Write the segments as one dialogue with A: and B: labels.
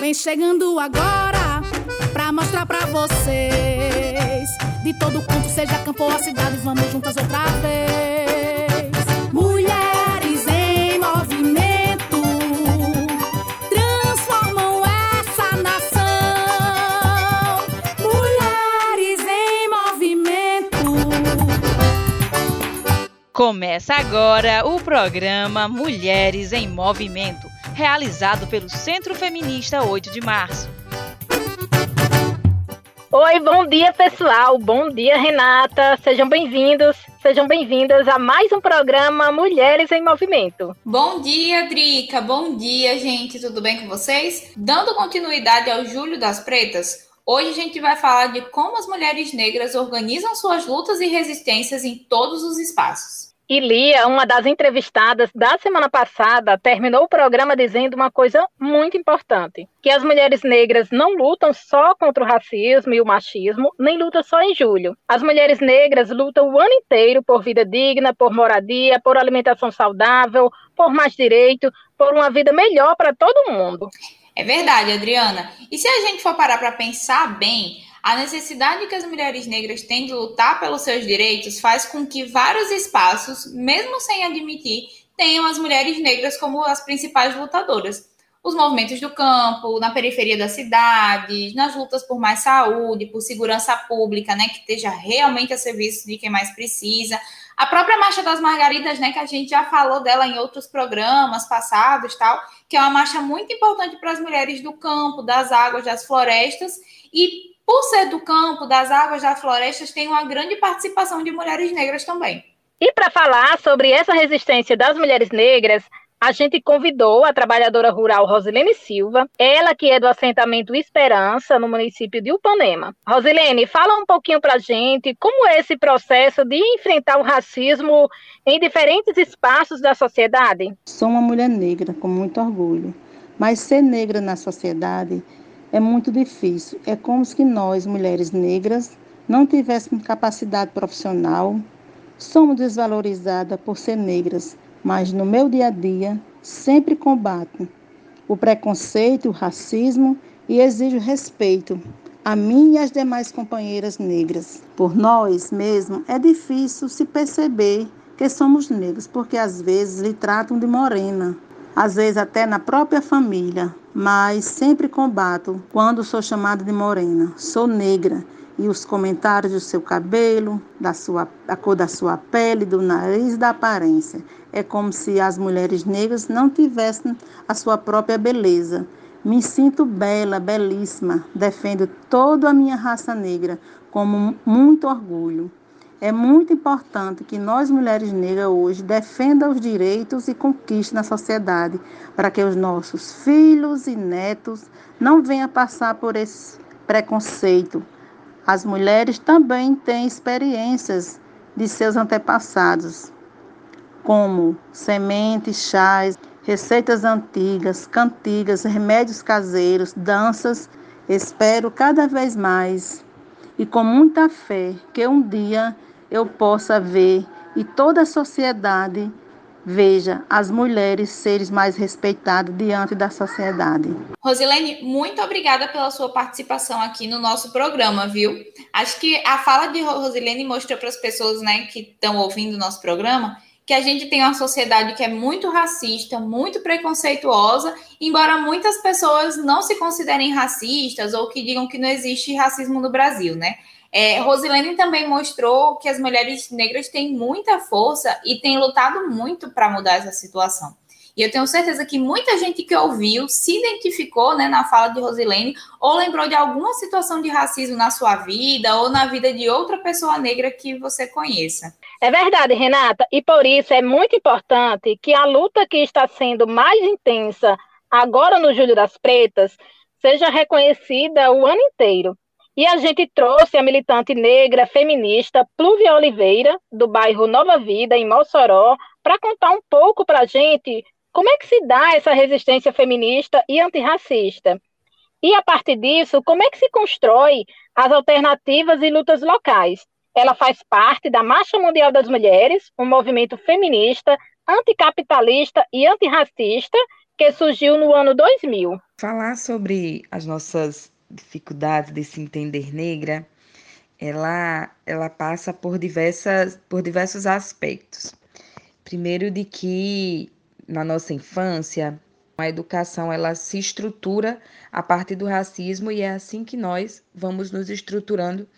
A: Vem chegando agora pra mostrar pra vocês. De todo canto, seja campo ou a cidade, vamos juntas outra vez. Mulheres em movimento transformam essa nação. Mulheres em movimento.
B: Começa agora o programa Mulheres em Movimento, realizado pelo Centro Feminista 8 de Março.
C: Oi, bom dia pessoal, bom dia Renata, sejam bem-vindos, sejam bem-vindas a mais um programa Mulheres em Movimento.
D: Bom dia, Drica, bom dia, gente, tudo bem com vocês? Dando continuidade ao Julho das Pretas, hoje a gente vai falar de como as mulheres negras organizam suas lutas e resistências em todos os espaços.
C: E Lia, uma das entrevistadas da semana passada, terminou o programa dizendo uma coisa muito importante: que as mulheres negras não lutam só contra o racismo e o machismo, nem lutam só em julho. As mulheres negras lutam o ano inteiro por vida digna, por moradia, por alimentação saudável, por mais direito, por uma vida melhor para todo mundo.
D: É verdade, Adriana. E se a gente for parar para pensar bem, a necessidade que as mulheres negras têm de lutar pelos seus direitos faz com que vários espaços, mesmo sem admitir, tenham as mulheres negras como as principais lutadoras. Os movimentos do campo, na periferia das cidades, nas lutas por mais saúde, por segurança pública, né, que esteja realmente a serviço de quem mais precisa. A própria Marcha das Margaridas, né, que a gente já falou dela em outros programas passados, tal, que é uma marcha muito importante para as mulheres do campo, das águas, das florestas e por ser do campo, das águas, das florestas, tem uma grande participação de mulheres negras também.
C: E para falar sobre essa resistência das mulheres negras, a gente convidou a trabalhadora rural Rosilene Silva, ela que é do assentamento Esperança, no município de Upanema. Rosilene, fala um pouquinho para a gente como é esse processo de enfrentar o racismo em diferentes espaços da sociedade.
E: Sou uma mulher negra, com muito orgulho, mas ser negra na sociedade é muito difícil. É como se nós, mulheres negras, não tivéssemos capacidade profissional. Somos desvalorizadas por ser negras, mas no meu dia a dia sempre combato o preconceito, o racismo e exijo respeito a mim e às demais companheiras negras. Por nós mesmos é difícil se perceber que somos negros, porque às vezes lhe tratam de morena, às vezes até na própria família, mas sempre combato quando sou chamada de morena. Sou negra e os comentários do seu cabelo, da sua, a cor da sua pele, do nariz, da aparência. É como se as mulheres negras não tivessem a sua própria beleza. Me sinto bela, belíssima. Defendo toda a minha raça negra com muito orgulho. É muito importante que nós, mulheres negras, hoje, defendam os direitos e conquistas na sociedade, para que os nossos filhos e netos não venham passar por esse preconceito. As mulheres também têm experiências de seus antepassados, como sementes, chás, receitas antigas, cantigas, remédios caseiros, danças. Espero cada vez mais e com muita fé que um dia eu possa ver e toda a sociedade veja as mulheres seres mais respeitadas diante da sociedade.
D: Rosilene, muito obrigada pela sua participação aqui no nosso programa, viu? Acho que a fala de Rosilene mostrou para as pessoas, né, que estão ouvindo o nosso programa, que a gente tem uma sociedade que é muito racista, muito preconceituosa, embora muitas pessoas não se considerem racistas ou que digam que não existe racismo no Brasil, né? É, Rosilene também mostrou que as mulheres negras têm muita força e têm lutado muito para mudar essa situação. E eu tenho certeza que muita gente que ouviu se identificou né, na fala de Rosilene ou lembrou de alguma situação de racismo na sua vida ou na vida de outra pessoa negra que você conheça.
C: É verdade, Renata, e por isso é muito importante que a luta que está sendo mais intensa agora no Julho das Pretas seja reconhecida o ano inteiro. E a gente trouxe a militante negra feminista Pluvia Oliveira, do bairro Nova Vida, em Mossoró, para contar um pouco para a gente como é que se dá essa resistência feminista e antirracista. E a partir disso, como é que se constrói as alternativas e lutas locais. Ela faz parte da Marcha Mundial das Mulheres, um movimento feminista, anticapitalista e antirracista, que surgiu no ano 2000.
F: Falar sobre as nossas dificuldades de se entender negra, ela, ela passa por, diversas, por diversos aspectos. Primeiro de que na nossa infância a educação ela se estrutura a partir do racismo e é assim que nós vamos nos estruturando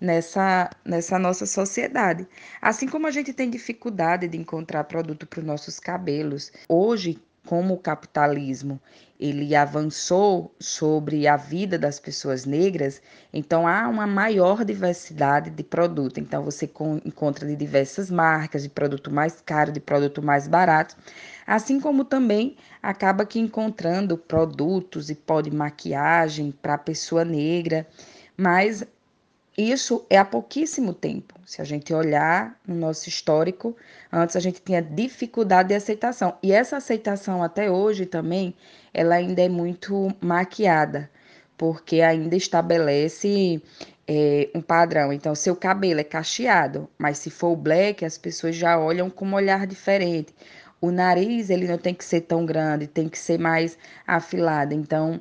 F: nessa, nessa nossa sociedade. Assim como a gente tem dificuldade de encontrar produto para os nossos cabelos, hoje como o capitalismo ele avançou sobre a vida das pessoas negras, então há uma maior diversidade de produto. Então você encontra de diversas marcas, de produto mais caro, de produto mais barato, assim como também acaba que encontrando produtos e pó de maquiagem para pessoa negra, mas isso é há pouquíssimo tempo. Se a gente olhar no nosso histórico, antes a gente tinha dificuldade de aceitação. E essa aceitação até hoje também, ela ainda é muito maquiada, porque ainda estabelece é, um padrão. Então, seu cabelo é cacheado, mas se for black, as pessoas já olham com um olhar diferente. O nariz, ele não tem que ser tão grande, tem que ser mais afilado. Então,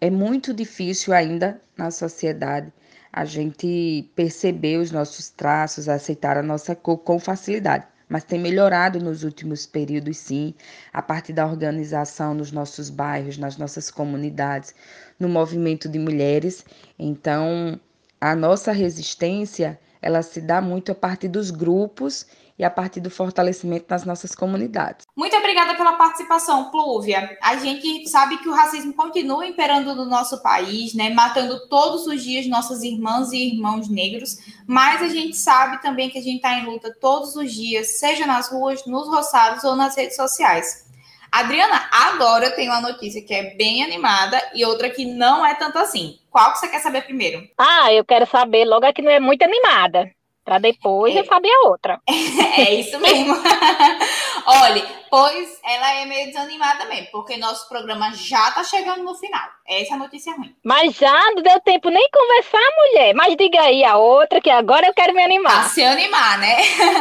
F: é muito difícil ainda na sociedade a gente perceber os nossos traços, aceitar a nossa cor com facilidade. Mas tem melhorado nos últimos períodos, sim, a partir da organização nos nossos bairros, nas nossas comunidades, no movimento de mulheres. Então, a nossa resistência, ela se dá muito a partir dos grupos e a partir do fortalecimento das nossas comunidades.
D: Muito obrigada pela participação, Plúvia. A gente sabe que o racismo continua imperando no nosso país, né, matando todos os dias nossas irmãs e irmãos negros, mas a gente sabe também que a gente está em luta todos os dias, seja nas ruas, nos roçados ou nas redes sociais. Adriana, agora eu tenho uma notícia que é bem animada e outra que não é tanto assim. Qual que você quer saber primeiro?
C: Ah, eu quero saber logo a que não é muito animada. Para depois é. eu saber a outra.
D: É isso mesmo. Olha, pois ela é meio desanimada mesmo, porque nosso programa já tá chegando no final. Essa é a notícia ruim.
C: Mas já não deu tempo nem conversar, mulher. Mas diga aí a outra, que agora eu quero me animar.
D: A se animar, né?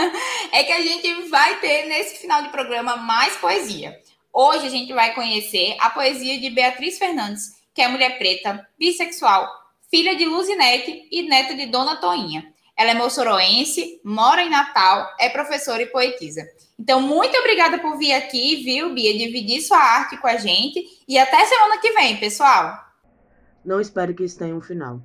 D: É que a gente vai ter nesse final de programa mais poesia. Hoje a gente vai conhecer a poesia de Beatriz Fernandes, que é mulher preta, bissexual, filha de Luzinete e neta de Dona Toinha. Ela é moçoroense, mora em Natal, é professora e poetisa. Então, muito obrigada por vir aqui, viu, Bia, dividir sua arte com a gente. E até semana que vem, pessoal.
G: Não espero que isso tenha um final.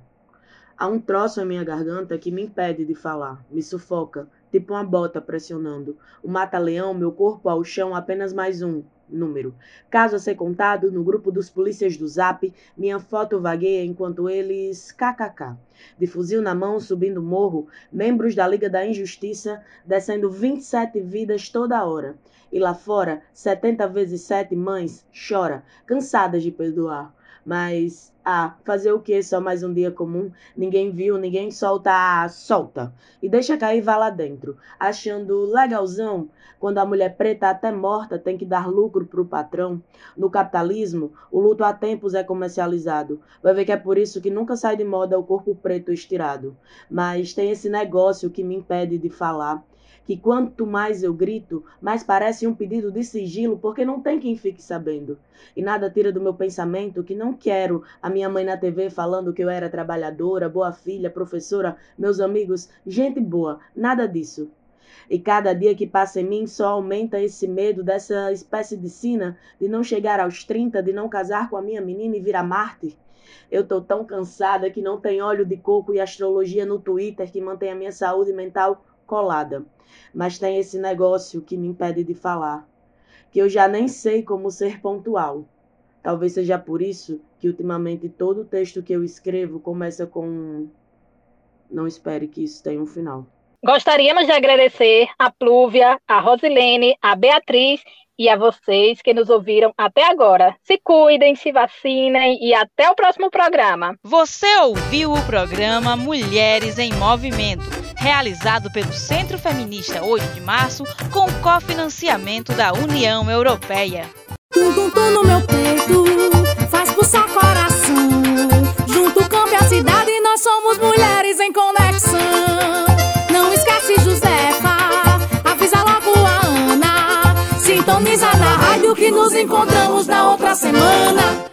G: Há um troço em minha garganta que me impede de falar, me sufoca, tipo uma bota pressionando. O mata-leão, meu corpo ao chão, apenas mais um, número. Caso a ser contado, no grupo dos polícias do Zap, minha foto vagueia enquanto eles kkk. De fuzil na mão, subindo morro, membros da Liga da Injustiça, descendo 27 vidas toda hora. E lá fora, 70 vezes 7 mães chora, cansadas de perdoar. Mas, ah, fazer o que? Só mais um dia comum? Ninguém viu, ninguém solta, ah, solta. E deixa cair, vá lá dentro. Achando legalzão, quando a mulher preta até morta tem que dar lucro pro patrão. No capitalismo, o luto há tempos é comercializado. Vai ver que é por isso que nunca sai de moda o corpo preto estirado. Mas tem esse negócio que me impede de falar que quanto mais eu grito, mais parece um pedido de sigilo, porque não tem quem fique sabendo. E nada tira do meu pensamento que não quero a minha mãe na TV falando que eu era trabalhadora, boa filha, professora, meus amigos, gente boa, nada disso. E cada dia que passa em mim só aumenta esse medo dessa espécie de sina de não chegar aos 30, de não casar com a minha menina e virar mártir. Eu tô tão cansada que não tem óleo de coco e astrologia no Twitter que mantém a minha saúde mental colada mas tem esse negócio que me impede de falar, que eu já nem sei como ser pontual. Talvez seja por isso que ultimamente todo texto que eu escrevo começa com não espere que isso tenha um final.
C: Gostaríamos de agradecer a Plúvia, a Rosilene, a Beatriz e a vocês que nos ouviram até agora. Se cuidem, se vacinem e até o próximo programa.
B: Você ouviu o programa Mulheres em Movimento realizado pelo Centro Feminista 8 de Março com cofinanciamento da União Europeia.
A: Tum no meu peito, faz pulsar coração. Junto campo e a cidade, nós somos mulheres em conexão. Não esquece, Josefa, avisa logo a Ana. Sintoniza na rádio que nos encontramos na outra semana.